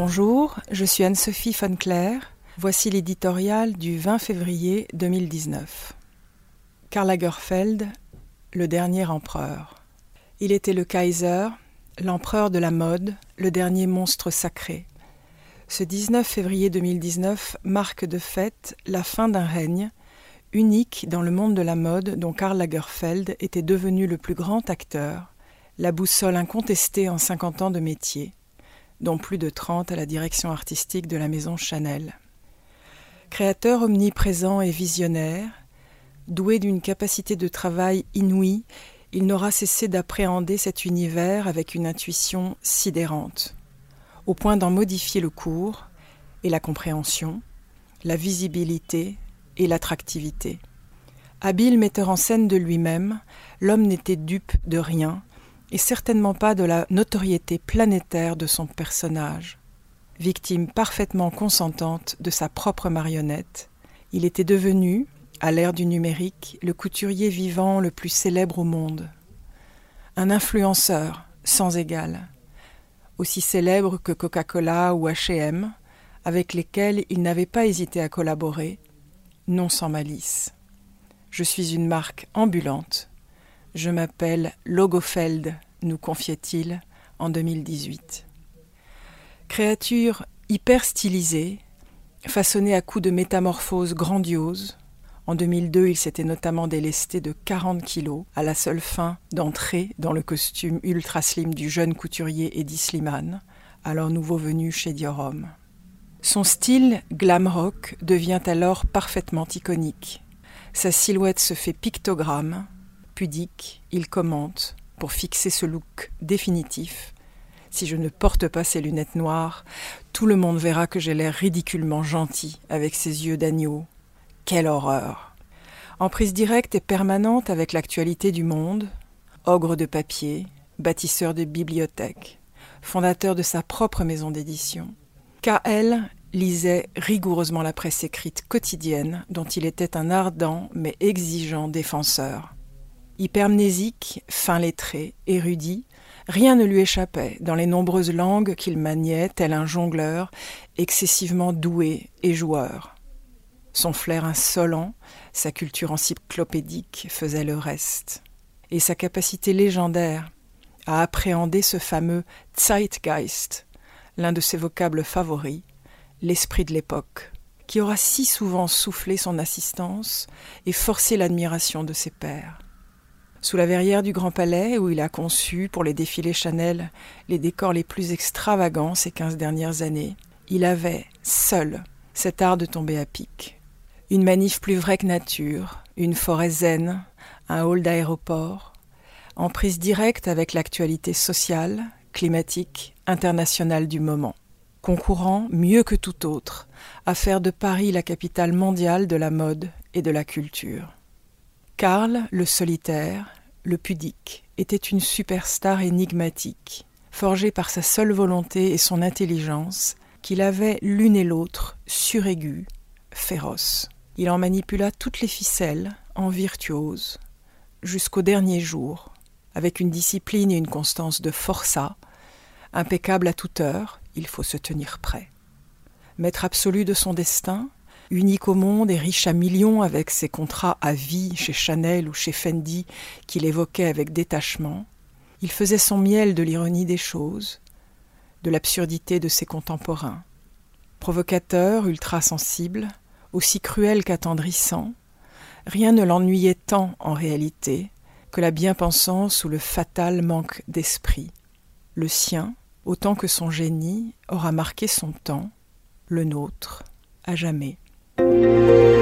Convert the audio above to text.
Bonjour, je suis Anne-Sophie von Claire. Voici l'éditorial du 20 février 2019. Karl Lagerfeld, le dernier empereur. Il était le Kaiser, l'empereur de la mode, le dernier monstre sacré. Ce 19 février 2019 marque de fait la fin d'un règne unique dans le monde de la mode dont Karl Lagerfeld était devenu le plus grand acteur, la boussole incontestée en 50 ans de métier dont plus de 30 à la direction artistique de la maison Chanel. Créateur omniprésent et visionnaire, doué d'une capacité de travail inouïe, il n'aura cessé d'appréhender cet univers avec une intuition sidérante, au point d'en modifier le cours et la compréhension, la visibilité et l'attractivité. Habile metteur en scène de lui-même, l'homme n'était dupe de rien et certainement pas de la notoriété planétaire de son personnage. Victime parfaitement consentante de sa propre marionnette, il était devenu, à l'ère du numérique, le couturier vivant le plus célèbre au monde. Un influenceur sans égal, aussi célèbre que Coca-Cola ou HM, avec lesquels il n'avait pas hésité à collaborer, non sans malice. Je suis une marque ambulante je m'appelle Logofeld, nous confiait-il en 2018. Créature hyper stylisée, façonnée à coups de métamorphoses grandioses, en 2002, il s'était notamment délesté de 40 kilos à la seule fin d'entrer dans le costume ultra slim du jeune couturier Eddie Slimane, alors nouveau venu chez Dior Son style glam rock devient alors parfaitement iconique. Sa silhouette se fait pictogramme, pudique, il commente, pour fixer ce look définitif. Si je ne porte pas ces lunettes noires, tout le monde verra que j'ai l'air ridiculement gentil avec ses yeux d'agneau. Quelle horreur En prise directe et permanente avec l'actualité du monde, ogre de papier, bâtisseur de bibliothèques, fondateur de sa propre maison d'édition. K.L. lisait rigoureusement la presse écrite quotidienne dont il était un ardent mais exigeant défenseur. Hypermnésique, fin lettré, érudit, rien ne lui échappait dans les nombreuses langues qu'il maniait tel un jongleur, excessivement doué et joueur. Son flair insolent, sa culture encyclopédique faisaient le reste. Et sa capacité légendaire à appréhender ce fameux Zeitgeist, l'un de ses vocables favoris, l'esprit de l'époque, qui aura si souvent soufflé son assistance et forcé l'admiration de ses pairs. Sous la verrière du Grand Palais, où il a conçu pour les défilés Chanel les décors les plus extravagants ces quinze dernières années, il avait, seul, cet art de tomber à pic. Une manif plus vraie que nature, une forêt zen, un hall d'aéroport, en prise directe avec l'actualité sociale, climatique, internationale du moment, concourant mieux que tout autre à faire de Paris la capitale mondiale de la mode et de la culture. Karl, le solitaire, le pudique, était une superstar énigmatique, forgée par sa seule volonté et son intelligence, qu'il avait l'une et l'autre suraiguë, féroce. Il en manipula toutes les ficelles, en virtuose, jusqu'au dernier jour, avec une discipline et une constance de forçat, impeccable à toute heure, il faut se tenir prêt. Maître absolu de son destin, unique au monde et riche à millions avec ses contrats à vie chez Chanel ou chez Fendi qu'il évoquait avec détachement, il faisait son miel de l'ironie des choses, de l'absurdité de ses contemporains. Provocateur, ultra sensible, aussi cruel qu'attendrissant, rien ne l'ennuyait tant en réalité que la bien-pensance ou le fatal manque d'esprit. Le sien, autant que son génie, aura marqué son temps, le nôtre, à jamais. Música